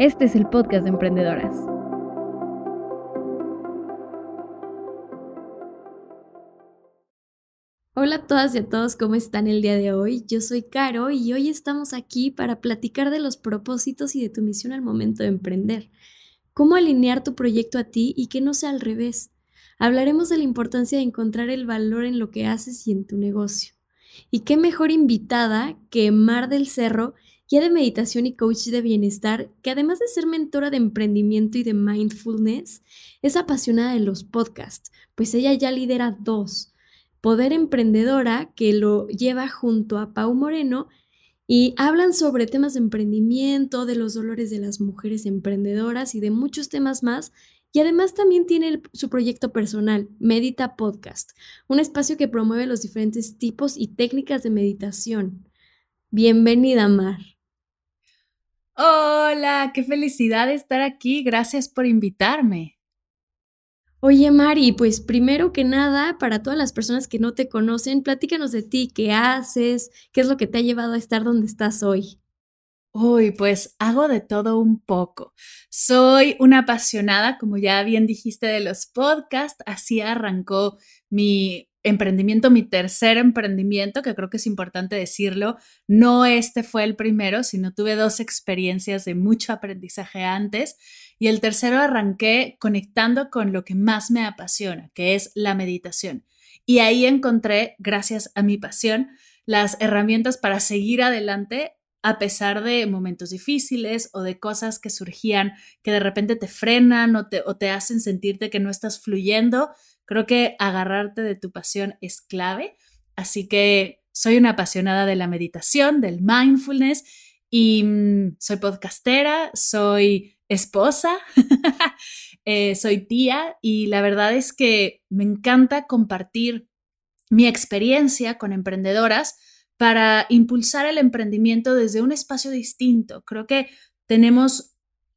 Este es el podcast de Emprendedoras. Hola a todas y a todos, ¿cómo están el día de hoy? Yo soy Caro y hoy estamos aquí para platicar de los propósitos y de tu misión al momento de emprender. Cómo alinear tu proyecto a ti y que no sea al revés. Hablaremos de la importancia de encontrar el valor en lo que haces y en tu negocio. Y qué mejor invitada que Mar del Cerro, guía de meditación y coach de bienestar, que además de ser mentora de emprendimiento y de mindfulness, es apasionada de los podcasts, pues ella ya lidera dos. Poder Emprendedora, que lo lleva junto a Pau Moreno, y hablan sobre temas de emprendimiento, de los dolores de las mujeres emprendedoras y de muchos temas más. Y además también tiene su proyecto personal, Medita Podcast, un espacio que promueve los diferentes tipos y técnicas de meditación. Bienvenida, Mar. Hola, qué felicidad estar aquí. Gracias por invitarme. Oye, Mari, pues primero que nada, para todas las personas que no te conocen, platícanos de ti, qué haces, qué es lo que te ha llevado a estar donde estás hoy. Uy, pues hago de todo un poco. Soy una apasionada, como ya bien dijiste, de los podcasts. Así arrancó mi emprendimiento, mi tercer emprendimiento, que creo que es importante decirlo. No este fue el primero, sino tuve dos experiencias de mucho aprendizaje antes. Y el tercero arranqué conectando con lo que más me apasiona, que es la meditación. Y ahí encontré, gracias a mi pasión, las herramientas para seguir adelante a pesar de momentos difíciles o de cosas que surgían que de repente te frenan o te, o te hacen sentirte que no estás fluyendo, Creo que agarrarte de tu pasión es clave. Así que soy una apasionada de la meditación, del mindfulness y mm, soy podcastera, soy esposa, eh, soy tía y la verdad es que me encanta compartir mi experiencia con emprendedoras para impulsar el emprendimiento desde un espacio distinto. Creo que tenemos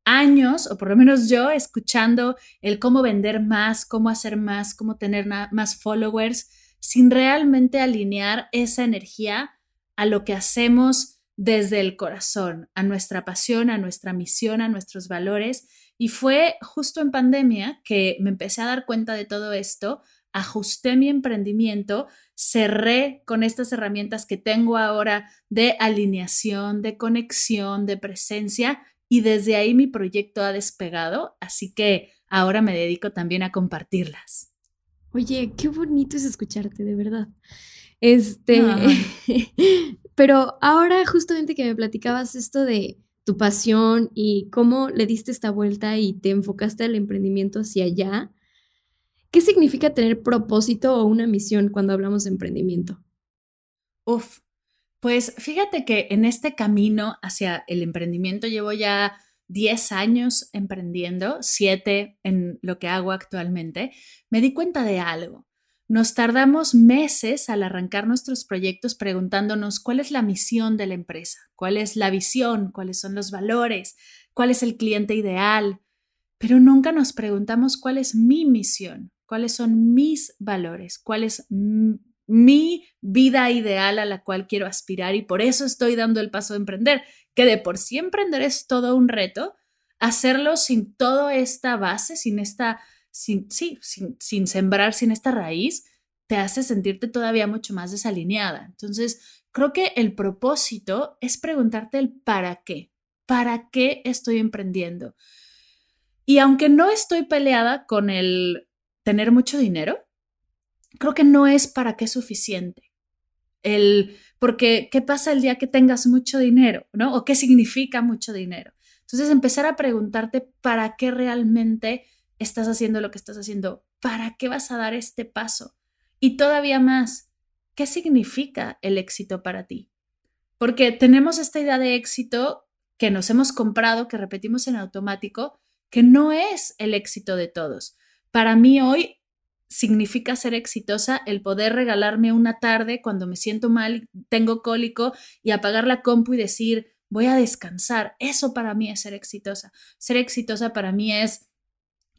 años, o por lo menos yo, escuchando el cómo vender más, cómo hacer más, cómo tener más followers, sin realmente alinear esa energía a lo que hacemos desde el corazón, a nuestra pasión, a nuestra misión, a nuestros valores. Y fue justo en pandemia que me empecé a dar cuenta de todo esto, ajusté mi emprendimiento, cerré con estas herramientas que tengo ahora de alineación, de conexión, de presencia y desde ahí mi proyecto ha despegado, así que ahora me dedico también a compartirlas. Oye, qué bonito es escucharte, de verdad. Este, pero ahora justamente que me platicabas esto de tu pasión y cómo le diste esta vuelta y te enfocaste al emprendimiento hacia allá, ¿qué significa tener propósito o una misión cuando hablamos de emprendimiento? Uf, pues fíjate que en este camino hacia el emprendimiento llevo ya 10 años emprendiendo, 7 en lo que hago actualmente, me di cuenta de algo. Nos tardamos meses al arrancar nuestros proyectos preguntándonos cuál es la misión de la empresa, cuál es la visión, cuáles son los valores, cuál es el cliente ideal, pero nunca nos preguntamos cuál es mi misión, cuáles son mis valores, cuál es mi vida ideal a la cual quiero aspirar y por eso estoy dando el paso de emprender, que de por sí emprender es todo un reto, hacerlo sin toda esta base, sin esta, sin, sí, sin, sin sembrar, sin esta raíz, te hace sentirte todavía mucho más desalineada. Entonces, creo que el propósito es preguntarte el para qué, para qué estoy emprendiendo. Y aunque no estoy peleada con el tener mucho dinero, creo que no es para qué suficiente. El, porque, ¿qué pasa el día que tengas mucho dinero? ¿no? ¿O qué significa mucho dinero? Entonces, empezar a preguntarte para qué realmente estás haciendo lo que estás haciendo, para qué vas a dar este paso. Y todavía más, ¿qué significa el éxito para ti? Porque tenemos esta idea de éxito que nos hemos comprado, que repetimos en automático, que no es el éxito de todos. Para mí hoy significa ser exitosa el poder regalarme una tarde cuando me siento mal, tengo cólico y apagar la compu y decir, voy a descansar. Eso para mí es ser exitosa. Ser exitosa para mí es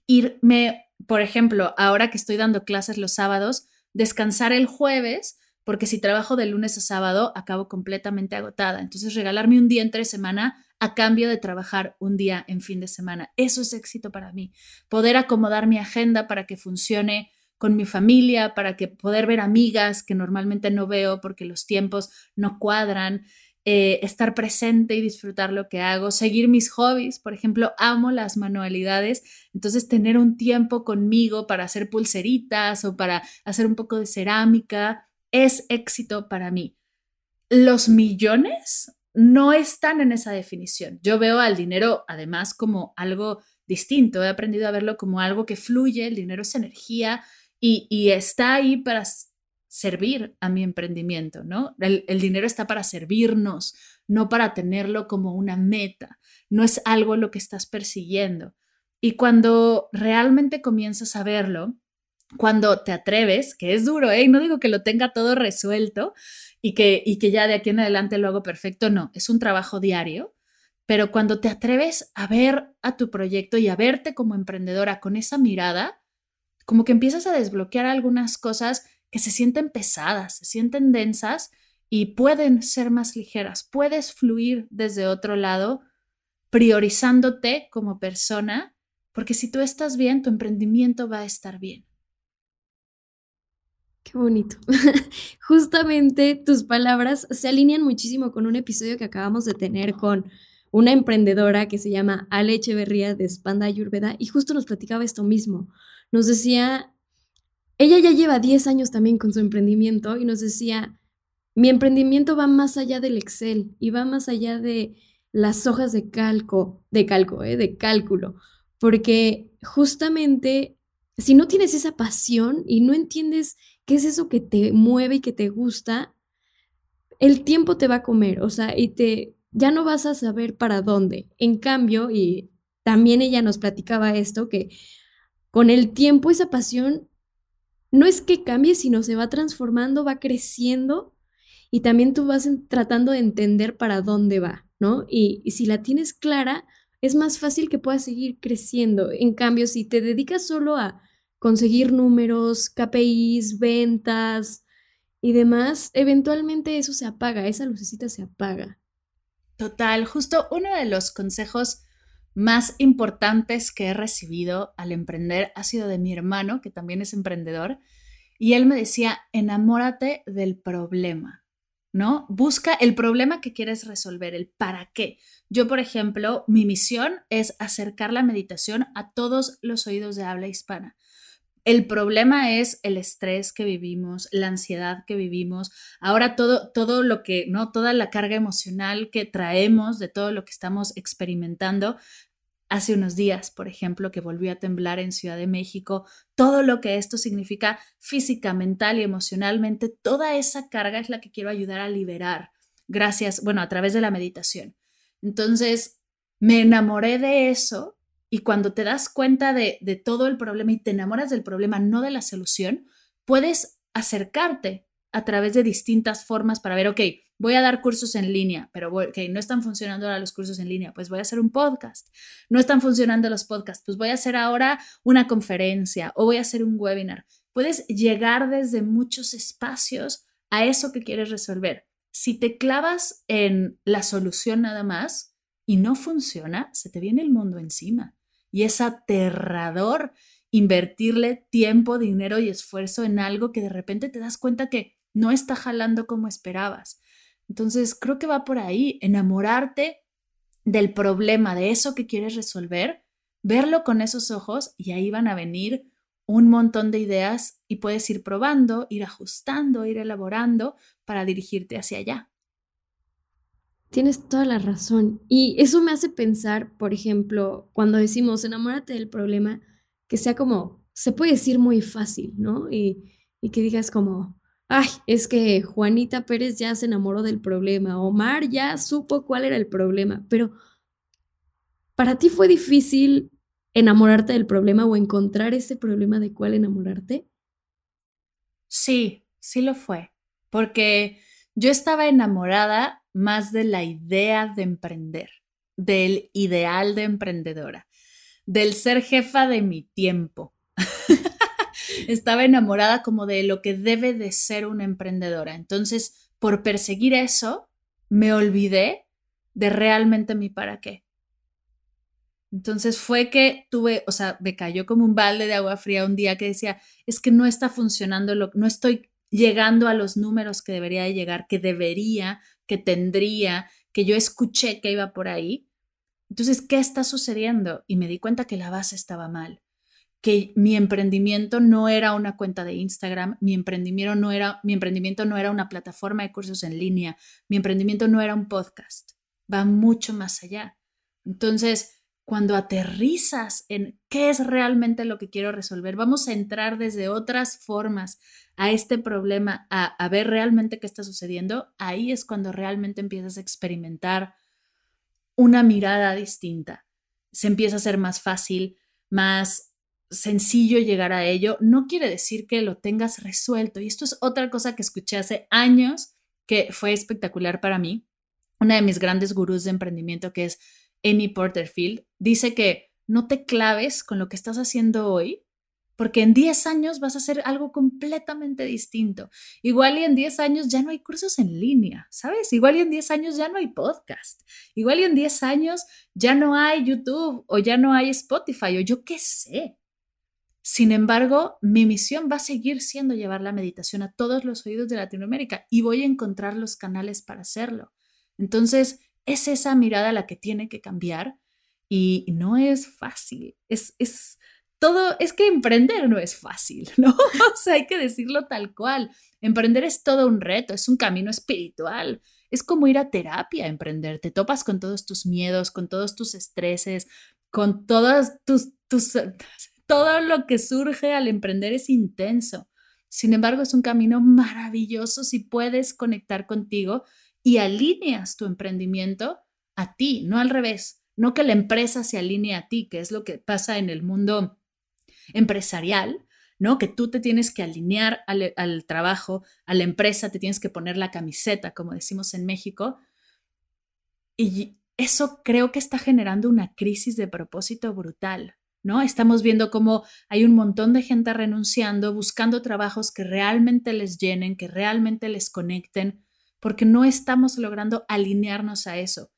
irme, por ejemplo, ahora que estoy dando clases los sábados, descansar el jueves, porque si trabajo de lunes a sábado acabo completamente agotada. Entonces, regalarme un día entre semana a cambio de trabajar un día en fin de semana. Eso es éxito para mí. Poder acomodar mi agenda para que funcione con mi familia, para que poder ver amigas que normalmente no veo porque los tiempos no cuadran. Eh, estar presente y disfrutar lo que hago, seguir mis hobbies, por ejemplo, amo las manualidades, entonces tener un tiempo conmigo para hacer pulseritas o para hacer un poco de cerámica es éxito para mí. Los millones no están en esa definición. Yo veo al dinero además como algo distinto, he aprendido a verlo como algo que fluye, el dinero es energía y, está ahí para servir a mi emprendimiento, ¿no? El, dinero está para servirnos, no para tenerlo como una meta, no es algo lo que estás persiguiendo. Y cuando realmente comienzas a verlo, cuando te atreves, que es duro, ¿eh? No digo que lo tenga todo resuelto y que, y que ya de aquí en adelante lo hago perfecto, no, es un trabajo diario, pero cuando te atreves a ver a tu proyecto y a verte como emprendedora con esa mirada, como que empiezas a desbloquear algunas cosas que se sienten pesadas, se sienten densas y pueden ser más ligeras. Puedes fluir desde otro lado, priorizándote como persona, porque si tú estás bien, tu emprendimiento va a estar bien. Qué bonito. Justamente tus palabras se alinean muchísimo con un episodio que acabamos de tener con una emprendedora que se llama Ale Echeverría de Spanda Ayurveda y justo nos platicaba esto mismo. Nos decía ella ya lleva 10 años también con su emprendimiento y nos decía, mi emprendimiento va más allá del Excel y va más allá de las hojas de calco, de calco, ¿eh? de cálculo, porque justamente si no tienes esa pasión y no entiendes qué es eso que te mueve y que te gusta, el tiempo te va a comer, o sea, y te ya no vas a saber para dónde. En cambio, y también ella nos platicaba esto que con el tiempo esa pasión no es que cambie, sino se va transformando, va creciendo y también tú vas tratando de entender para dónde va, ¿no? Y, y, si la tienes clara, es más fácil que puedas seguir creciendo. En cambio, si te dedicas solo a conseguir números, KPIs, ventas y demás, eventualmente eso se apaga, esa lucecita se apaga. Total, justo uno de los consejos más importantes que he recibido al emprender ha sido de mi hermano, que también es emprendedor, y él me decía, enamórate del problema, ¿no? Busca el problema que quieres resolver, el para qué. Yo, por ejemplo, mi misión es acercar la meditación a todos los oídos de habla hispana. El problema es el estrés que vivimos, la ansiedad que vivimos, ahora todo, todo lo que, ¿no? Toda la carga emocional que traemos de todo lo que estamos experimentando hace unos días, por ejemplo, que volví a temblar en Ciudad de México, todo lo que esto significa física, mental y emocionalmente, toda esa carga es la que quiero ayudar a liberar, gracias, bueno, a través de la meditación. Entonces, me enamoré de eso y cuando te das cuenta de, de todo el problema y te enamoras del problema, no de la solución, puedes acercarte a través de distintas formas para ver, ok, voy a dar cursos en línea, pero okay, no están funcionando ahora los cursos en línea, pues voy a hacer un podcast. No están funcionando los podcasts, pues voy a hacer ahora una conferencia o voy a hacer un webinar. Puedes llegar desde muchos espacios a eso que quieres resolver. Si te clavas en la solución nada más y no funciona, se te viene el mundo encima. Y es aterrador invertirle tiempo, dinero y esfuerzo en algo que de repente te das cuenta que no está jalando como esperabas. Entonces, creo que va por ahí, enamorarte del problema, de eso que quieres resolver, verlo con esos ojos y ahí van a venir un montón de ideas y puedes ir probando, ir ajustando, ir elaborando para dirigirte hacia allá. Tienes toda la razón. Y eso me hace pensar, por ejemplo, cuando decimos enamórate del problema, que sea como, se puede decir muy fácil, ¿no? Y, y que digas como, ay, es que Juanita Pérez ya se enamoró del problema, Omar ya supo cuál era el problema, pero ¿para ti fue difícil enamorarte del problema o encontrar ese problema de cuál enamorarte? Sí, sí lo fue, porque yo estaba enamorada más de la idea de emprender, del ideal de emprendedora, del ser jefa de mi tiempo. estaba enamorada como de lo que debe de ser una emprendedora. Entonces, por perseguir eso, me olvidé de realmente mi para qué. Entonces fue que tuve, o sea, me cayó como un balde de agua fría un día que decía, es que no está funcionando, lo, no estoy llegando a los números que debería de llegar, que debería, que tendría, que yo escuché que iba por ahí. Entonces, ¿qué está sucediendo? Y me di cuenta que la base estaba mal, que mi emprendimiento no era una cuenta de Instagram, mi emprendimiento no era, mi emprendimiento no era una plataforma de cursos en línea, mi emprendimiento no era un podcast, va mucho más allá. Entonces, cuando aterrizas en qué es realmente lo que quiero resolver, vamos a entrar desde otras formas a este problema, a, ver realmente qué está sucediendo, ahí es cuando realmente empiezas a experimentar una mirada distinta. Se empieza a ser más fácil, más sencillo llegar a ello. No quiere decir que lo tengas resuelto. Y esto es otra cosa que escuché hace años que fue espectacular para mí. Una de mis grandes gurús de emprendimiento, que es Amy Porterfield, dice que no te claves con lo que estás haciendo hoy, porque en 10 años vas a hacer algo completamente distinto. Igual y en 10 años ya no hay cursos en línea, ¿sabes? Igual y en 10 años ya no hay podcast. Igual y en 10 años ya no hay YouTube o ya no hay Spotify o yo qué sé. Sin embargo, mi misión va a seguir siendo llevar la meditación a todos los oídos de Latinoamérica y voy a encontrar los canales para hacerlo. Entonces, es esa mirada la que tiene que cambiar y no es fácil. Es, es todo, es que emprender no es fácil, ¿no? o sea, hay que decirlo tal cual. Emprender es todo un reto, es un camino espiritual. Es como ir a terapia, emprender. Te topas con todos tus miedos, con todos tus estreses, con todas tus, tus, todo lo que surge al emprender es intenso. Sin embargo, es un camino maravilloso si puedes conectar contigo y alineas tu emprendimiento a ti, no al revés, no que la empresa se alinee a ti, que es lo que pasa en el mundo empresarial, ¿no? Que tú te tienes que alinear al, al, trabajo, a la empresa, te tienes que poner la camiseta, como decimos en México. Y eso creo que está generando una crisis de propósito brutal, Estamos viendo cómo hay un montón de gente renunciando, buscando trabajos que realmente les llenen, que realmente les conecten, porque no estamos logrando alinearnos a eso.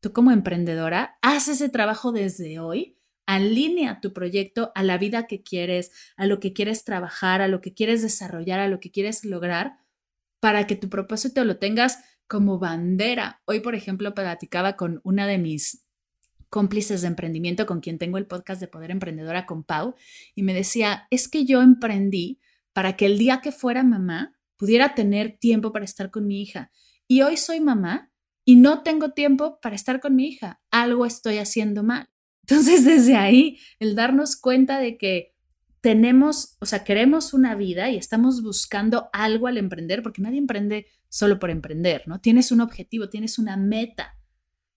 Tú como emprendedora, haz ese trabajo desde hoy, alinea tu proyecto a la vida que quieres, a lo que quieres trabajar, a lo que quieres desarrollar, a lo que quieres lograr, para que tu propósito lo tengas como bandera. Hoy, por ejemplo, platicaba con una de mis cómplices de emprendimiento con quien tengo el podcast de Poder Emprendedora con Pau y me decía, es que yo emprendí para que el día que fuera mamá pudiera tener tiempo para estar con mi hija. Y hoy soy mamá y no tengo tiempo para estar con mi hija. Algo estoy haciendo mal. Entonces, desde ahí, el darnos cuenta de que tenemos, o sea, queremos una vida y estamos buscando algo al emprender, porque nadie emprende solo por emprender, ¿no? Tienes un objetivo, tienes una meta.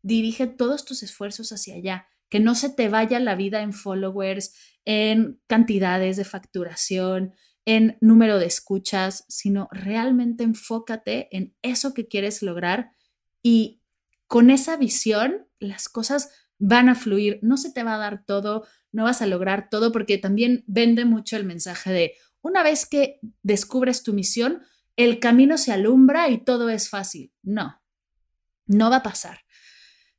Dirige todos tus esfuerzos hacia allá, que no se te vaya la vida en followers, en cantidades de facturación, en número de escuchas, sino realmente enfócate en eso que quieres lograr y con esa visión las cosas van a fluir, no se te va a dar todo, no vas a lograr todo, porque también vende mucho el mensaje de una vez que descubres tu misión, el camino se alumbra y todo es fácil. No, no va a pasar.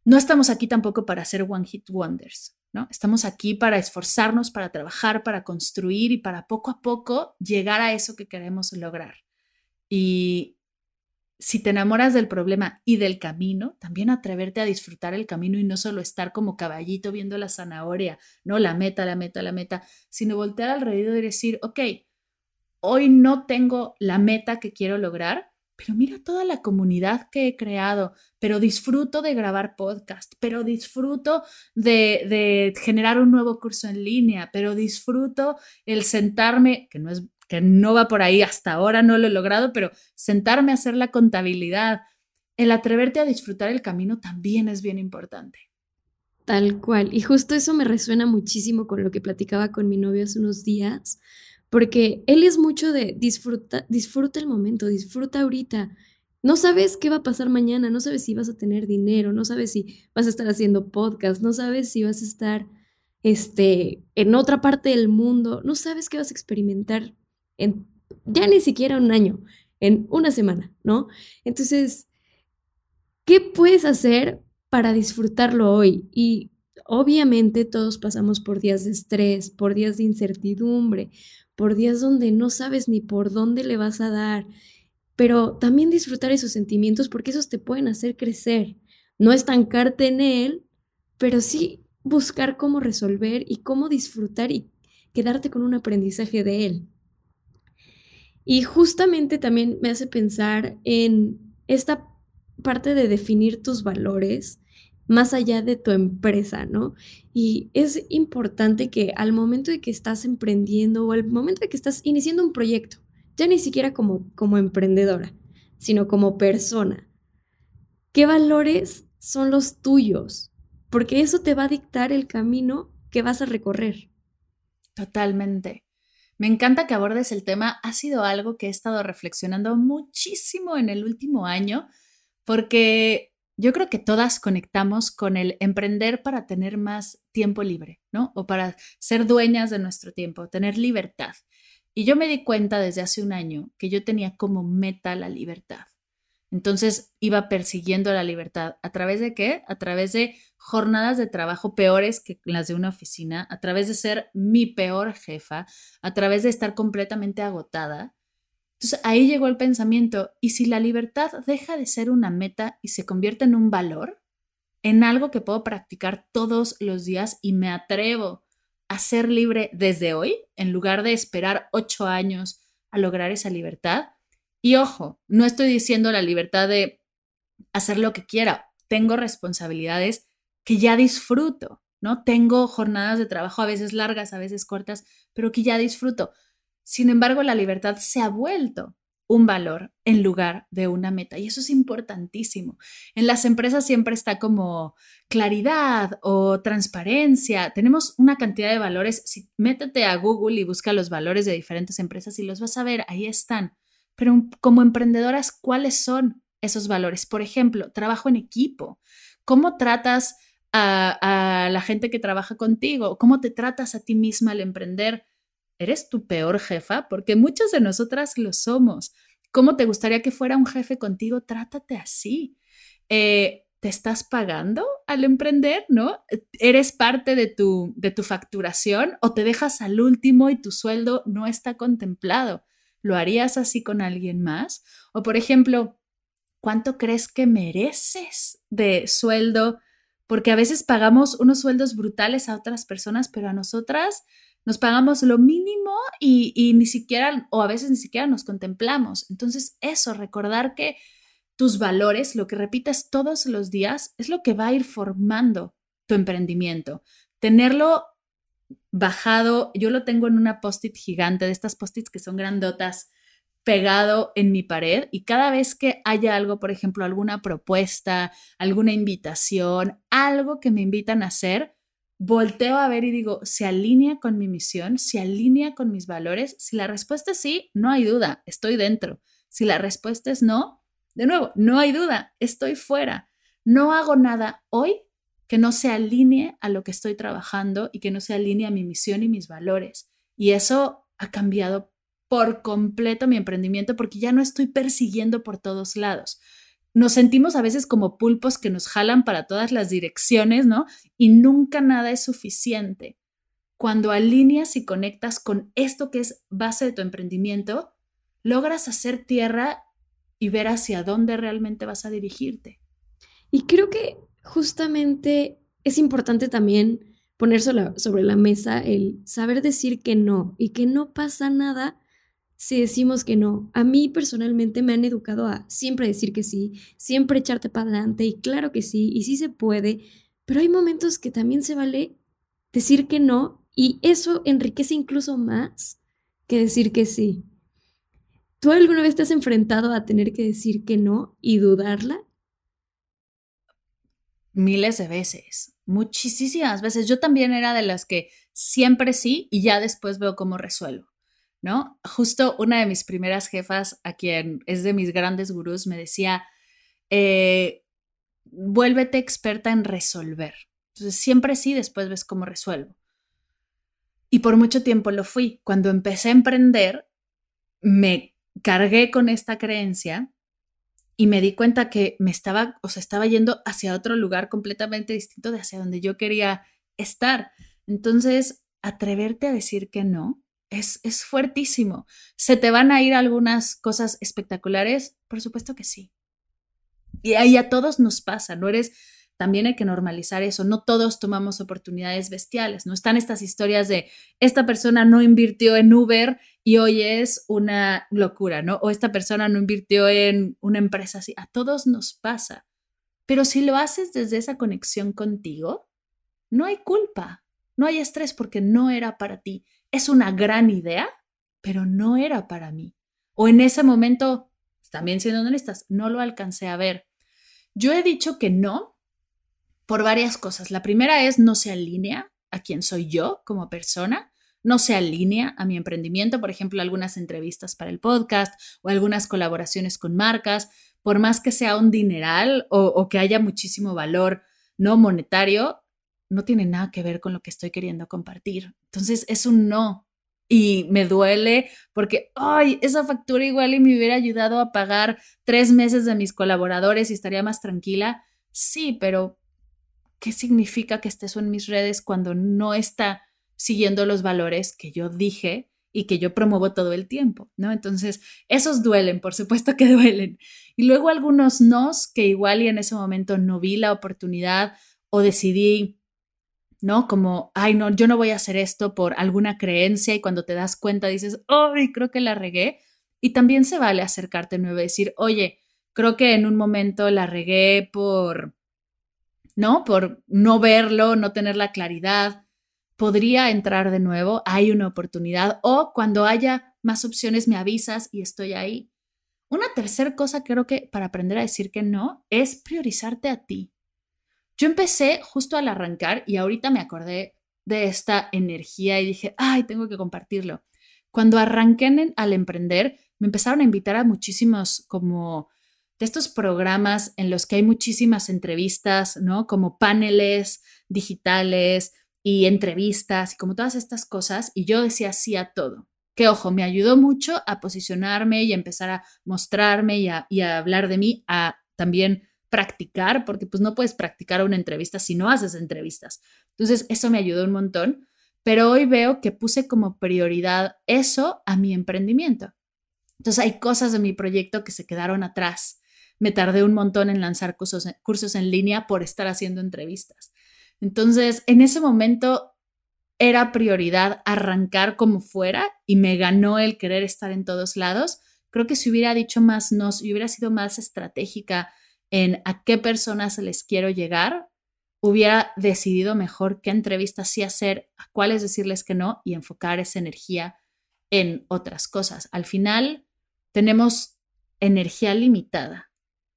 No estamos aquí tampoco para hacer one hit wonders. ¿no? Estamos aquí para esforzarnos, para trabajar, para construir y para poco a poco llegar a eso que queremos lograr. Y si te enamoras del problema y del camino, también atreverte a disfrutar el camino y no solo estar como caballito viendo la zanahoria, no la meta, la meta, la meta, sino voltear alrededor y decir, ok, hoy no tengo la meta que quiero lograr, pero mira toda la comunidad que he creado, pero disfruto de grabar podcast, pero disfruto de, generar un nuevo curso en línea, pero disfruto el sentarme, que no es que no va por ahí hasta ahora, no lo he logrado, pero sentarme a hacer la contabilidad, el atreverte a disfrutar el camino también es bien importante. Tal cual. Y justo eso me resuena muchísimo con lo que platicaba con mi novio hace unos días, porque él es mucho de disfruta, disfruta el momento, disfruta ahorita. No sabes qué va a pasar mañana, no sabes si vas a tener dinero, no sabes si vas a estar haciendo podcast, no sabes si vas a estar este, en otra parte del mundo, no sabes qué vas a experimentar en ya ni siquiera un año, en una semana, ¿no? Entonces, ¿qué puedes hacer para disfrutarlo hoy. Y obviamente todos pasamos por días de estrés, por días de incertidumbre, por días donde no sabes ni por dónde le vas a dar, pero también disfrutar esos sentimientos porque esos te pueden hacer crecer, no estancarte en él, pero sí buscar cómo resolver y cómo disfrutar y quedarte con un aprendizaje de él. Y justamente también me hace pensar en esta parte de definir tus valores más allá de tu empresa, ¿no? Y es importante que al momento de que estás emprendiendo o al momento de que estás iniciando un proyecto, ya ni siquiera como, como emprendedora, sino como persona, ¿qué valores son los tuyos? Porque eso te va a dictar el camino que vas a recorrer. Totalmente. Me encanta que abordes el tema. Ha sido algo que he estado reflexionando muchísimo en el último año, porque yo creo que todas conectamos con el emprender para tener más tiempo libre, ¿no? O para ser dueñas de nuestro tiempo, tener libertad. Y yo me di cuenta desde hace un año que yo tenía como meta la libertad. Entonces iba persiguiendo la libertad. ¿A través de qué? A través de jornadas de trabajo peores que las de una oficina, a través de ser mi peor jefa, a través de estar completamente agotada. Entonces ahí llegó el pensamiento, ¿y si la libertad deja de ser una meta y se convierte en un valor? En algo que puedo practicar todos los días y me atrevo a ser libre desde hoy, en lugar de esperar ocho años a lograr esa libertad y ojo, no estoy diciendo la libertad de hacer lo que quiera. Tengo responsabilidades que ya disfruto, ¿no? Tengo jornadas de trabajo a veces largas, a veces cortas, pero que ya disfruto. Sin embargo, la libertad se ha vuelto un valor en lugar de una meta. Y eso es importantísimo. En las empresas siempre está como claridad o transparencia. Tenemos una cantidad de valores. Si métete a Google y busca los valores de diferentes empresas y los vas a ver, ahí están. Pero como emprendedoras, ¿cuáles son esos valores? Por ejemplo, trabajo en equipo. ¿Cómo tratas a, la gente que trabaja contigo? ¿Cómo te tratas a ti misma al emprender? ¿Eres tu peor jefa? Porque muchas de nosotras lo somos. ¿Cómo te gustaría que fuera un jefe contigo? Trátate así. Eh, ¿Te estás pagando al emprender? ¿No? ¿Eres parte de tu, de tu facturación o te dejas al último y tu sueldo no está contemplado? ¿Lo harías así con alguien más? O por ejemplo, ¿cuánto crees que mereces de sueldo? Porque a veces pagamos unos sueldos brutales a otras personas, pero a nosotras nos pagamos lo mínimo y, ni siquiera, o a veces ni siquiera nos contemplamos. Entonces, eso, recordar que tus valores, lo que repites todos los días, es lo que va a ir formando tu emprendimiento. Tenerlo bajado, yo lo tengo en una post-it gigante, de estas post-its que son grandotas, pegado en mi pared y cada vez que haya algo, por ejemplo, alguna propuesta, alguna invitación, algo que me invitan a hacer, volteo a ver y digo, ¿se alinea con mi misión? ¿Se alinea con mis valores? Si la respuesta es sí, no hay duda, estoy dentro. Si la respuesta es no, de nuevo, no hay duda, estoy fuera. No hago nada hoy que no se alinee a lo que estoy trabajando y que no se alinee a mi misión y mis valores. Y eso ha cambiado por completo mi emprendimiento porque ya no estoy persiguiendo por todos lados. Nos sentimos a veces como pulpos que nos jalan para todas las direcciones, ¿no? Y nunca nada es suficiente. Cuando alineas y conectas con esto que es base de tu emprendimiento, logras hacer tierra y ver hacia dónde realmente vas a dirigirte. Y creo que justamente es importante también poner sobre la mesa el saber decir que no y que no pasa nada si decimos que no. A mí personalmente me han educado a siempre decir que sí, siempre echarte para adelante y claro que sí, y sí se puede, pero hay momentos que también se vale decir que no y eso enriquece incluso más que decir que sí. ¿Tú alguna vez te has enfrentado a tener que decir que no y dudarla? miles de veces, muchísimas veces. Yo también era de las que siempre sí y ya después veo cómo resuelvo, ¿no? Justo una de mis primeras jefas, a quien es de mis grandes gurús, me decía, eh, vuélvete experta en resolver. Entonces, siempre sí, después ves cómo resuelvo. Y por mucho tiempo lo fui. Cuando empecé a emprender, me cargué con esta creencia y me di cuenta que me estaba, o sea, estaba yendo hacia otro lugar completamente distinto de hacia donde yo quería estar. Entonces, atreverte a decir que no es, es fuertísimo. ¿Se te van a ir algunas cosas espectaculares? Por supuesto que sí. Y ahí a todos nos pasa, no eres también hay que normalizar eso. No todos tomamos oportunidades bestiales, ¿no? Están estas historias de esta persona no invirtió en Uber y hoy es una locura, ¿no? O esta persona no invirtió en una empresa así. A todos nos pasa. Pero si lo haces desde esa conexión contigo, no hay culpa, no hay estrés porque no era para ti. Es una gran idea, pero no era para mí. O en ese momento, también siendo honestas, no lo alcancé a ver. Yo he dicho que no por varias cosas. La primera es no se alinea a quien soy yo como persona, no se alinea a mi emprendimiento, por ejemplo, algunas entrevistas para el podcast o algunas colaboraciones con marcas, por más que sea un dineral o, o que haya muchísimo valor no monetario, no tiene nada que ver con lo que estoy queriendo compartir. Entonces es un no. Y me duele porque, ay, esa factura igual y me hubiera ayudado a pagar tres meses de mis colaboradores y estaría más tranquila. Sí, pero ¿qué significa que estés en mis redes cuando no está siguiendo los valores que yo dije y que yo promuevo todo el tiempo, ¿no? Entonces, esos duelen, por supuesto que duelen. Y luego algunos nos que igual y en ese momento no vi la oportunidad o decidí, ¿no? Como, ay, no, yo no voy a hacer esto por alguna creencia y cuando te das cuenta dices, ay, creo que la regué. Y también se vale acercarte nuevo y decir, oye, creo que en un momento la regué por ¿no? Por no verlo, no tener la claridad, podría entrar de nuevo, hay una oportunidad o cuando haya más opciones me avisas y estoy ahí. Una tercera cosa creo que para aprender a decir que no es priorizarte a ti. Yo empecé justo al arrancar y ahorita me acordé de esta energía y dije, ay, tengo que compartirlo. Cuando arranqué al emprender, me empezaron a invitar a muchísimos como de estos programas en los que hay muchísimas entrevistas, ¿no? Como paneles digitales y entrevistas y como todas estas cosas. Y yo decía sí a todo. Que ojo, me ayudó mucho a posicionarme y empezar a mostrarme y a, y a hablar de mí, a también practicar, porque pues no puedes practicar una entrevista si no haces entrevistas. Entonces, eso me ayudó un montón, pero hoy veo que puse como prioridad eso a mi emprendimiento. Entonces, hay cosas de mi proyecto que se quedaron atrás me tardé un montón en lanzar cursos, cursos en línea por estar haciendo entrevistas. Entonces, en ese momento era prioridad arrancar como fuera y me ganó el querer estar en todos lados. Creo que si hubiera dicho más no, si hubiera sido más estratégica en a qué personas les quiero llegar, hubiera decidido mejor qué entrevistas sí hacer, a cuáles decirles que no y enfocar esa energía en otras cosas. Al final, tenemos energía limitada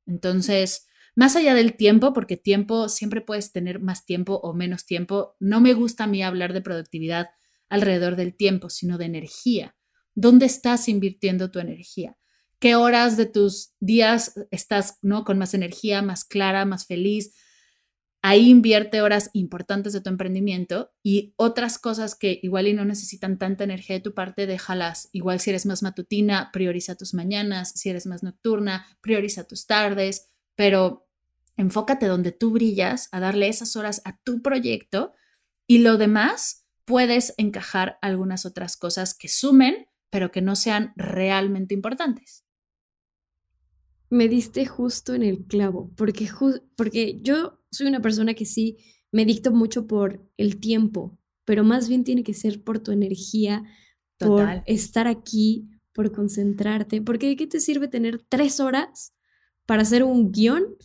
entonces, más allá del tiempo, porque tiempo siempre puedes tener más tiempo o menos tiempo, no me gusta a mí hablar de productividad alrededor del tiempo, sino de energía. ¿Dónde estás invirtiendo tu energía? ¿Qué horas de tus días estás ¿no? con más energía, más clara, más feliz? Ahí invierte horas importantes de tu emprendimiento y otras cosas que igual y no necesitan tanta energía de tu parte, déjalas. Igual si eres más matutina, prioriza tus mañanas, si eres más nocturna, prioriza tus tardes, pero enfócate donde tú brillas, a darle esas horas a tu proyecto y lo demás puedes encajar algunas otras cosas que sumen, pero que no sean realmente importantes. Me diste justo en el clavo, porque, porque yo soy una persona que sí me dicto mucho por el tiempo, pero más bien tiene que ser por tu energía, por estar aquí, por concentrarte, porque ¿de qué te sirve tener tres horas para hacer un guion,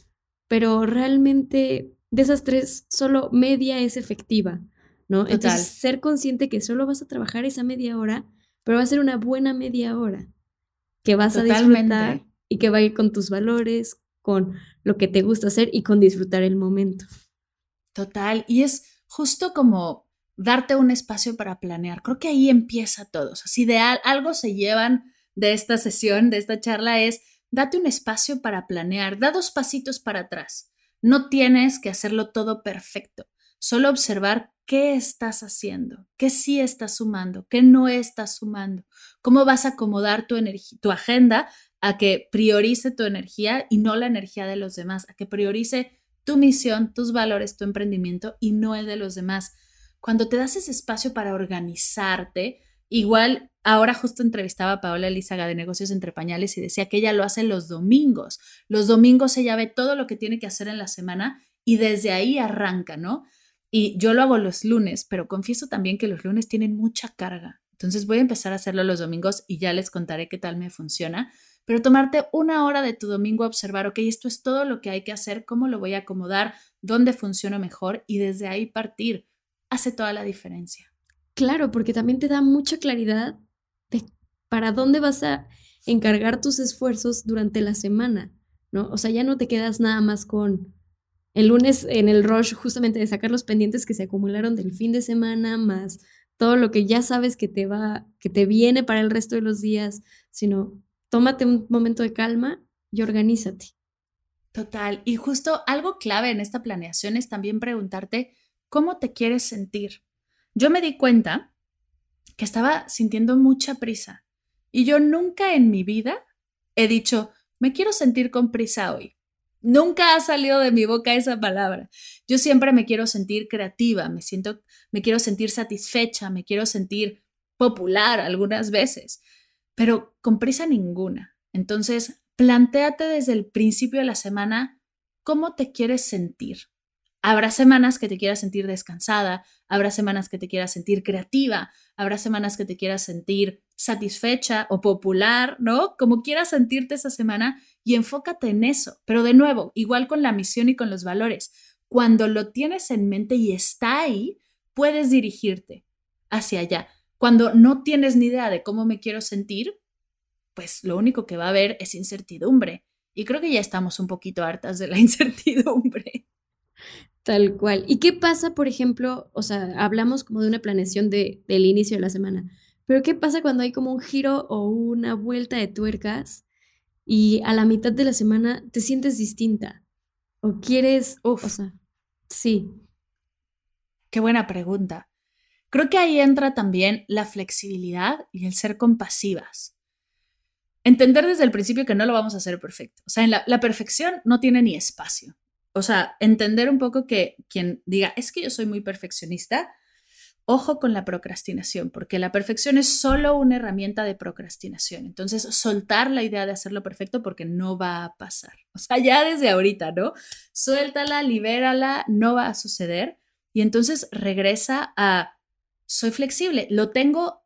pero realmente de esas tres solo media es efectiva, ¿no? Entonces, ser consciente que solo vas a trabajar esa media hora, pero va a ser una buena media hora, que vas a disfrutar y que va con tus valores, con lo que te gusta hacer y con disfrutar el momento. Total, y es justo como darte un espacio para planear. Creo que ahí empieza todo. O sea, si algo se llevan de esta sesión, de esta charla, es date un espacio para planear, da dos pasitos para atrás. No tienes que hacerlo todo perfecto, solo observar qué estás haciendo, qué sí estás sumando, qué no estás sumando, cómo vas a acomodar tu, tu agenda a que priorice tu energía y no la energía de los demás, a que priorice tu misión, tus valores, tu emprendimiento y no el de los demás. Cuando te das ese espacio para organizarte, igual ahora justo entrevistaba a Paola Elizaga de Negocios entre Pañales y decía que ella lo hace los domingos. Los domingos ella ve todo lo que tiene que hacer en la semana y desde ahí arranca, ¿no? Y yo lo hago los lunes, pero confieso también que los lunes tienen mucha carga. Entonces voy a empezar a hacerlo los domingos y ya les contaré qué tal me funciona. Pero tomarte una hora de tu domingo a observar, ok, esto es todo lo que hay que hacer, cómo lo voy a acomodar, dónde funciona mejor y desde ahí partir, hace toda la diferencia. Claro, porque también te da mucha claridad de para dónde vas a encargar tus esfuerzos durante la semana, ¿no? O sea, ya no te quedas nada más con el lunes en el rush justamente de sacar los pendientes que se acumularon del fin de semana, más todo lo que ya sabes que te va, que te viene para el resto de los días, sino tómate un momento de calma y organízate. Total. Y justo algo clave en esta planeación es también preguntarte cómo te quieres sentir. Yo me di cuenta que estaba sintiendo mucha prisa y yo nunca en mi vida he dicho, me quiero sentir con prisa hoy. Nunca ha salido de mi boca esa palabra. Yo siempre me quiero sentir creativa, me siento, me quiero sentir satisfecha, me quiero sentir popular algunas veces, pero con prisa ninguna. Entonces, planteate desde el principio de la semana cómo te quieres sentir. Habrá semanas que te quieras sentir descansada, habrá semanas que te quieras sentir creativa, habrá semanas que te quieras sentir satisfecha o popular, ¿no? Como quieras sentirte esa semana y enfócate en eso. Pero de nuevo, igual con la misión y con los valores, cuando lo tienes en mente y está ahí, puedes dirigirte hacia allá. Cuando no tienes ni idea de cómo me quiero sentir, pues lo único que va a haber es incertidumbre. Y creo que ya estamos un poquito hartas de la incertidumbre. Tal cual. ¿Y qué pasa, por ejemplo, o sea, hablamos como de una planeación de, del inicio de la semana, pero qué pasa cuando hay como un giro o una vuelta de tuercas y a la mitad de la semana te sientes distinta? ¿O quieres, o sea, sí. Qué buena pregunta. Creo que ahí entra también la flexibilidad y el ser compasivas. Entender desde el principio que no lo vamos a hacer perfecto. O sea, en la, la perfección no tiene ni espacio. O sea, entender un poco que quien diga, es que yo soy muy perfeccionista, ojo con la procrastinación, porque la perfección es solo una herramienta de procrastinación. Entonces, soltar la idea de hacerlo perfecto porque no va a pasar. O sea, ya desde ahorita, ¿no? Suéltala, libérala, no va a suceder. Y entonces regresa a, soy flexible, lo tengo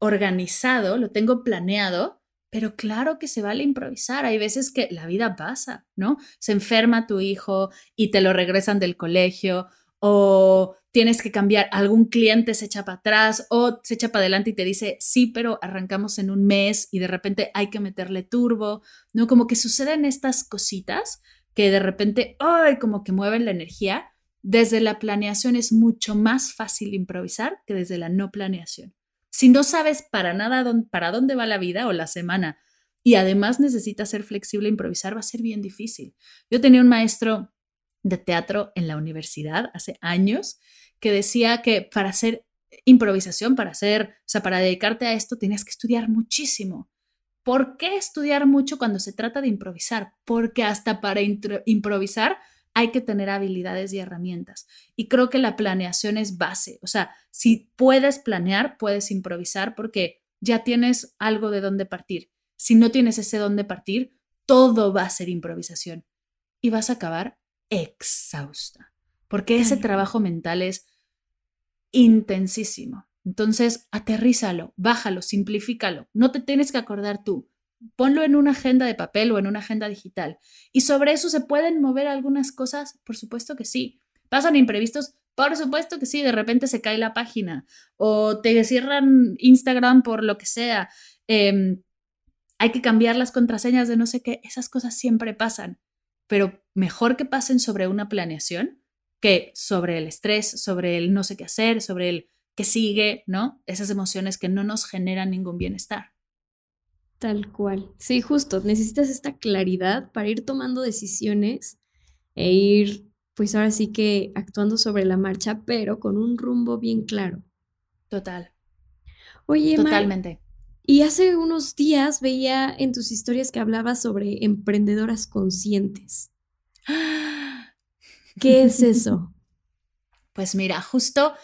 organizado, lo tengo planeado, pero claro que se vale improvisar. Hay veces que la vida pasa, ¿no? Se enferma tu hijo y te lo regresan del colegio o tienes que cambiar, algún cliente se echa para atrás o se echa para adelante y te dice, sí, pero arrancamos en un mes y de repente hay que meterle turbo, ¿no? Como que suceden estas cositas que de repente, ¡ay! como que mueven la energía. Desde la planeación es mucho más fácil improvisar que desde la no planeación. Si no sabes para nada para dónde va la vida o la semana y además necesitas ser flexible e improvisar, va a ser bien difícil. Yo tenía un maestro de teatro en la universidad hace años que decía que para hacer improvisación, para hacer, o sea, para dedicarte a esto, tenías que estudiar muchísimo. ¿Por qué estudiar mucho cuando se trata de improvisar? Porque hasta para improvisar hay que tener habilidades y herramientas. Y creo que la planeación es base. O sea, si puedes planear, puedes improvisar porque ya tienes algo de dónde partir. Si no tienes ese dónde partir, todo va a ser improvisación y vas a acabar exhausta, porque ese trabajo mental es intensísimo. Entonces, aterrízalo, bájalo, simplifícalo. No te tienes que acordar tú ponlo en una agenda de papel o en una agenda digital. ¿Y sobre eso se pueden mover algunas cosas? Por supuesto que sí. ¿Pasan imprevistos? Por supuesto que sí, de repente se cae la página o te cierran Instagram por lo que sea. Em, hay que cambiar las contraseñas de no sé qué. Esas cosas siempre pasan, pero mejor que pasen sobre una planeación que sobre el estrés, sobre el no sé qué hacer, sobre el que sigue, ¿no? Esas emociones que no nos generan ningún bienestar. Tal cual. Sí, justo. Necesitas esta claridad para ir tomando decisiones e ir, pues ahora sí que actuando sobre la marcha, pero con un rumbo bien claro. Total. Oye, Totalmente. Y hace unos días veía en tus historias que hablabas sobre emprendedoras conscientes. ¿Qué es eso? Pues mira, justo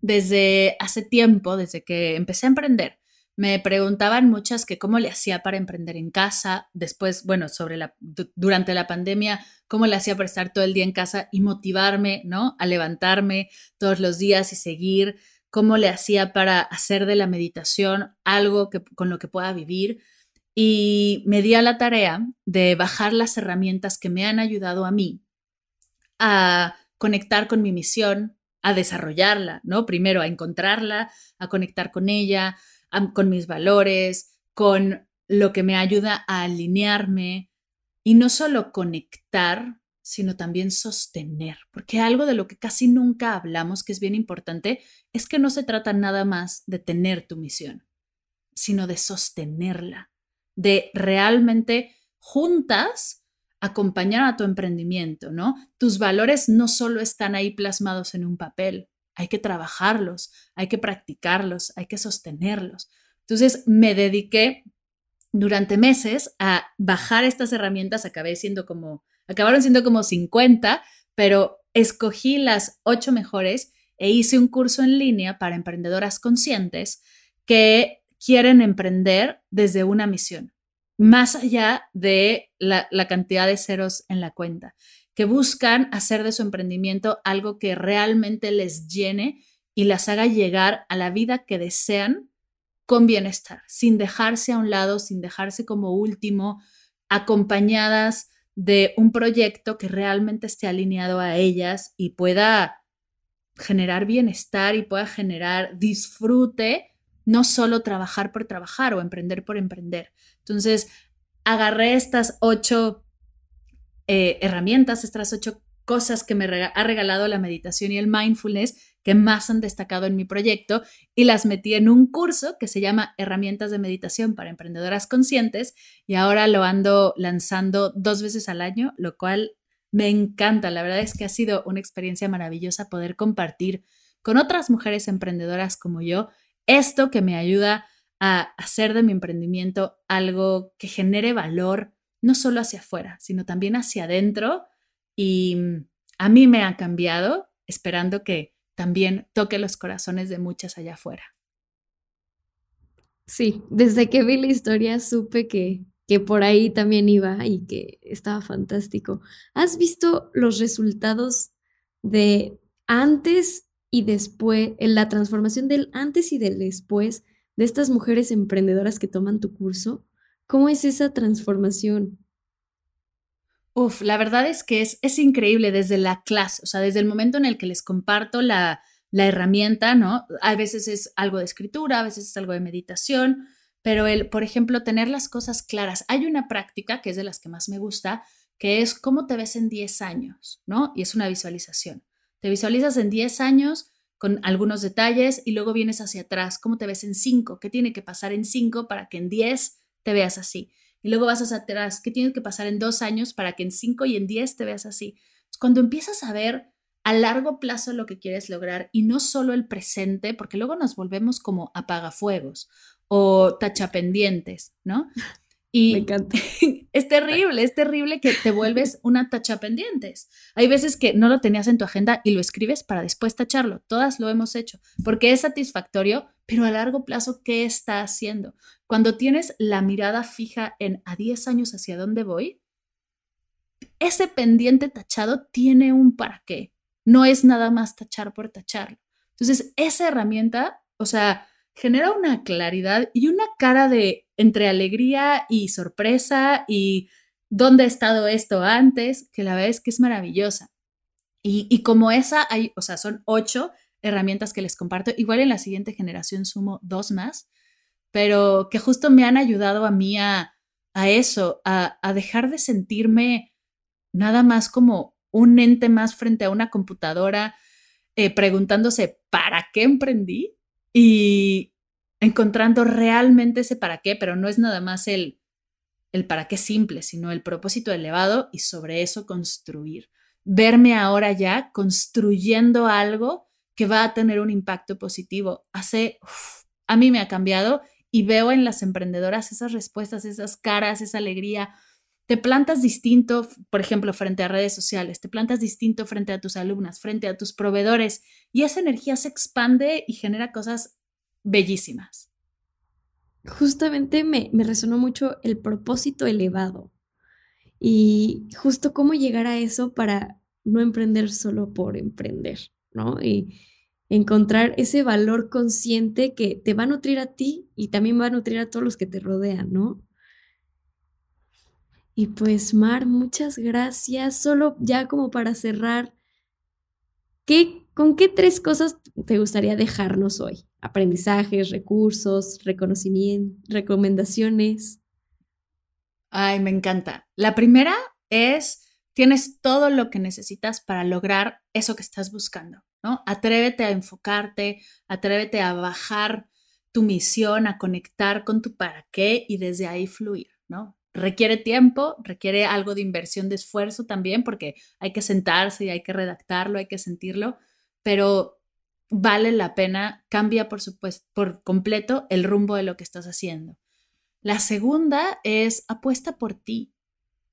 desde hace tiempo, desde que empecé a emprender, me preguntaban muchas que cómo le hacía para emprender en casa, después, bueno, sobre la, durante la pandemia, cómo le hacía para estar todo el día en casa y motivarme, ¿no? A levantarme todos los días y seguir, cómo le hacía para hacer de la meditación algo que, con lo que pueda vivir. Y me di a la tarea de bajar las herramientas que me han ayudado a mí a conectar con mi misión, a desarrollarla, ¿no? Primero a encontrarla, a conectar con ella, con mis valores, con lo que me ayuda a alinearme y no solo conectar, sino también sostener, porque algo de lo que casi nunca hablamos, que es bien importante, es que no se trata nada más de tener tu misión, sino de sostenerla, de realmente juntas acompañar a tu emprendimiento, ¿no? Tus valores no solo están ahí plasmados en un papel, hay que trabajarlos, hay que practicarlos, hay que sostenerlos. Entonces me dediqué durante meses a bajar estas herramientas, acabé siendo como, acabaron siendo como 50, pero escogí las ocho mejores e hice un curso en línea para emprendedoras conscientes que quieren emprender desde una misión, más allá de la, la cantidad de ceros en la cuenta que buscan hacer de su emprendimiento algo que realmente les llene y las haga llegar a la vida que desean con bienestar, sin dejarse a un lado, sin dejarse como último, acompañadas de un proyecto que realmente esté alineado a ellas y pueda generar bienestar y pueda generar disfrute, no solo trabajar por trabajar o emprender por emprender. Entonces, agarré estas ocho eh, herramientas, estas ocho cosas que me ha regalado la meditación y el mindfulness que más han destacado en mi proyecto y las metí en un curso que se llama Herramientas de Meditación para Emprendedoras Conscientes y ahora lo ando lanzando dos veces al año, lo cual me encanta. La verdad es que ha sido una experiencia maravillosa poder compartir con otras mujeres emprendedoras como yo esto que me ayuda a hacer de mi emprendimiento algo que genere valor, no solo hacia afuera, sino también hacia adentro. Y mm, a mí me ha cambiado, esperando que también toque los corazones de muchas allá afuera. Sí, desde que vi la historia supe que, que por ahí también iba y que estaba fantástico. ¿Has visto los resultados de antes y después, en la transformación del antes y del después de estas mujeres emprendedoras que toman tu curso? ¿Cómo es esa transformación? Uf, la verdad es que es, es increíble desde la clase, o sea, desde el momento en el que les comparto la, la herramienta, ¿no? A veces es algo de escritura, a veces es algo de meditación, pero el, por ejemplo, tener las cosas claras. Hay una práctica que es de las que más me gusta, que es cómo te ves en 10 años, ¿no? Y es una visualización. Te visualizas en 10 años con algunos detalles y luego vienes hacia atrás, cómo te ves en 5, qué tiene que pasar en 5 para que en 10 te veas así. Y luego vas hacia atrás, ¿qué tiene que pasar en dos años para que en cinco y en diez te veas así? Cuando empiezas a ver a largo plazo lo que quieres lograr y no solo el presente, porque luego nos volvemos como apagafuegos o tachapendientes, ¿no? Y Me encanta. es terrible, es terrible que te vuelves una tacha pendientes. Hay veces que no lo tenías en tu agenda y lo escribes para después tacharlo. Todas lo hemos hecho porque es satisfactorio, pero a largo plazo, ¿qué está haciendo? Cuando tienes la mirada fija en a 10 años hacia dónde voy, ese pendiente tachado tiene un para qué. No es nada más tachar por tacharlo. Entonces, esa herramienta, o sea, genera una claridad y una cara de entre alegría y sorpresa y dónde ha estado esto antes, que la verdad es que es maravillosa. Y, como esa, hay, o sea, son ocho herramientas que les comparto. Igual en la siguiente generación sumo dos más, pero que justo me han ayudado a mí a, eso, a, dejar de sentirme nada más como un ente más frente a una computadora eh, preguntándose, ¿para qué emprendí? y encontrando realmente ese para qué, pero no es nada más el, el para qué simple, sino el propósito elevado y sobre eso construir. Verme ahora ya construyendo algo que va a tener un impacto positivo. Hace, a mí me ha cambiado y veo en las emprendedoras esas respuestas, esas caras, esa alegría. Te plantas distinto, por ejemplo, frente a redes sociales, te plantas distinto frente a tus alumnas, frente a tus proveedores y esa energía se expande y genera cosas bellísimas. Justamente me, me resonó mucho el propósito elevado y justo cómo llegar a eso para no emprender solo por emprender, ¿no? Y encontrar ese valor consciente que te va a nutrir a ti y también va a nutrir a todos los que te rodean, ¿no? Y pues Mar, muchas gracias. Solo ya como para cerrar, ¿qué, ¿con qué tres cosas te gustaría dejarnos hoy? Aprendizajes, recursos, reconocimiento, recomendaciones. Ay, me encanta. La primera es, tienes todo lo que necesitas para lograr eso que estás buscando, ¿no? Atrévete a enfocarte, atrévete a bajar tu misión, a conectar con tu para qué y desde ahí fluir, ¿no? Requiere tiempo, requiere algo de inversión de esfuerzo también, porque hay que sentarse y hay que redactarlo, hay que sentirlo, pero vale la pena, cambia por supuesto por completo el rumbo de lo que estás haciendo. La segunda es apuesta por ti.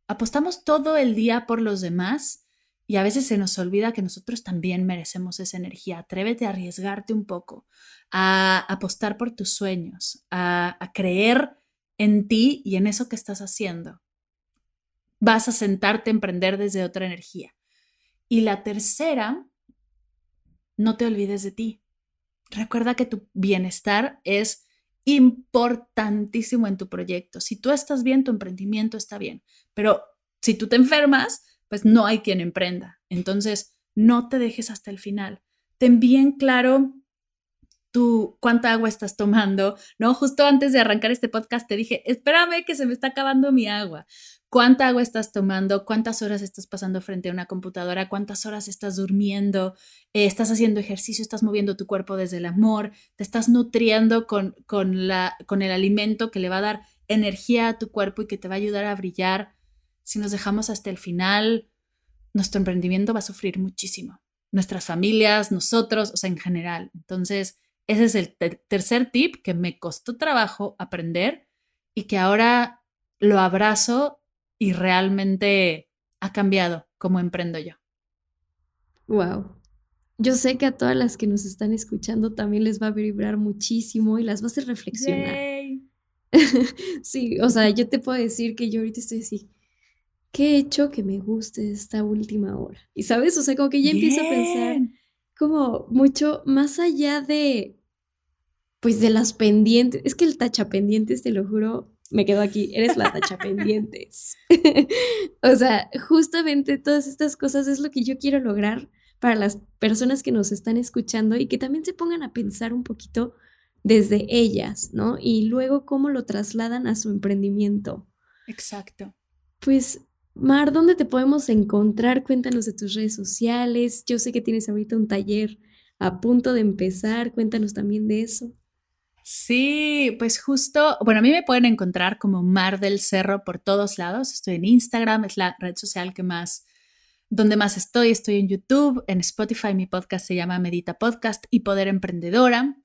Apostamos todo el día por los demás y a veces se nos olvida que nosotros también merecemos esa energía. Atrévete a arriesgarte un poco, a apostar por tus sueños, a, a creer en ti y en eso que estás haciendo. Vas a sentarte a emprender desde otra energía. Y la tercera, no te olvides de ti. Recuerda que tu bienestar es importantísimo en tu proyecto. Si tú estás bien, tu emprendimiento está bien, pero si tú te enfermas, pues no hay quien emprenda. Entonces, no te dejes hasta el final. Ten bien claro tú cuánta agua estás tomando, ¿no? Justo antes de arrancar este podcast te dije, espérame que se me está acabando mi agua cuánta agua estás tomando, cuántas horas estás pasando frente a una computadora, cuántas horas estás durmiendo, eh, estás haciendo ejercicio, estás moviendo tu cuerpo desde el amor, te estás nutriendo con, con, la, con el alimento que le va a dar energía a tu cuerpo y que te va a ayudar a brillar. Si nos dejamos hasta el final, nuestro emprendimiento va a sufrir muchísimo. Nuestras familias, nosotros, o sea, en general. Entonces, ese es el tercer tip que me costó trabajo aprender y que ahora lo abrazo y realmente ha cambiado cómo emprendo yo. Wow. Yo sé que a todas las que nos están escuchando también les va a vibrar muchísimo y las va a hacer reflexionar. sí, o sea, yo te puedo decir que yo ahorita estoy así. ¿Qué he hecho que me guste esta última hora? Y sabes, o sea, como que ya empiezo a pensar como mucho más allá de, pues de las pendientes. Es que el tacha pendientes, te lo juro, me quedo aquí, eres la tacha pendientes. o sea, justamente todas estas cosas es lo que yo quiero lograr para las personas que nos están escuchando y que también se pongan a pensar un poquito desde ellas, ¿no? Y luego cómo lo trasladan a su emprendimiento. Exacto. Pues, Mar, ¿dónde te podemos encontrar? Cuéntanos de tus redes sociales. Yo sé que tienes ahorita un taller a punto de empezar. Cuéntanos también de eso. Sí, pues justo, bueno, a mí me pueden encontrar como Mar del Cerro por todos lados. Estoy en Instagram, es la red social que más, donde más estoy. Estoy en YouTube, en Spotify, mi podcast se llama Medita Podcast y Poder Emprendedora.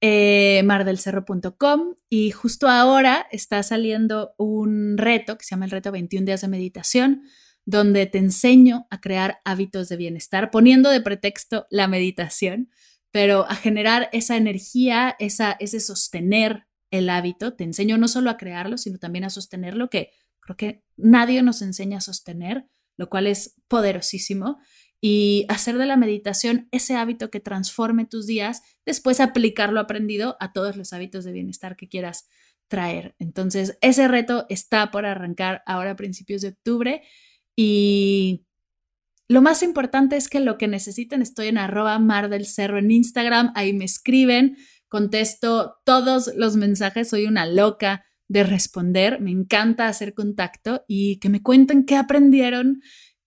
Eh, mardelcerro.com y justo ahora está saliendo un reto que se llama el reto 21 días de meditación, donde te enseño a crear hábitos de bienestar, poniendo de pretexto la meditación pero a generar esa energía, esa, ese sostener el hábito. Te enseño no solo a crearlo, sino también a sostenerlo, que creo que nadie nos enseña a sostener, lo cual es poderosísimo. Y hacer de la meditación ese hábito que transforme tus días, después aplicar lo aprendido a todos los hábitos de bienestar que quieras traer. Entonces, ese reto está por arrancar ahora a principios de octubre y lo más importante es que lo que necesiten, estoy en arroba mar del cerro en Instagram, ahí me escriben, contesto todos los mensajes, soy una loca de responder, me encanta hacer contacto y que me cuenten qué aprendieron,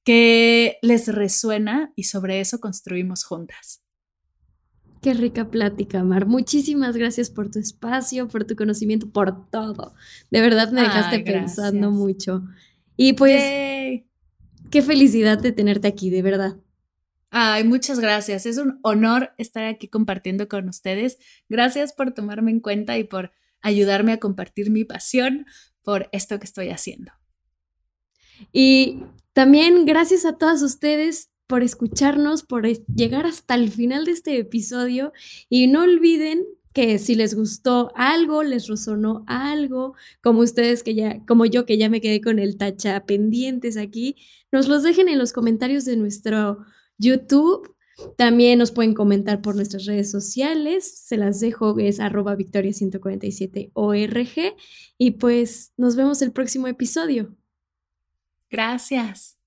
qué les resuena y sobre eso construimos juntas. Qué rica plática, Mar. Muchísimas gracias por tu espacio, por tu conocimiento, por todo. De verdad me dejaste pensando mucho. Y pues qué felicidad de tenerte aquí, de verdad. Ay, muchas gracias. Es un honor estar aquí compartiendo con ustedes. Gracias por tomarme en cuenta y por ayudarme a compartir mi pasión por esto que estoy haciendo. Y también gracias a todas ustedes por escucharnos, por llegar hasta el final de este episodio y no olviden que si les gustó algo, les resonó algo, como ustedes que ya, como yo que ya me quedé con el tacha pendientes aquí, nos los dejen en los comentarios de nuestro YouTube. También nos pueden comentar por nuestras redes sociales. Se las dejo, es arroba victoria147org. Y pues nos vemos el próximo episodio. Gracias.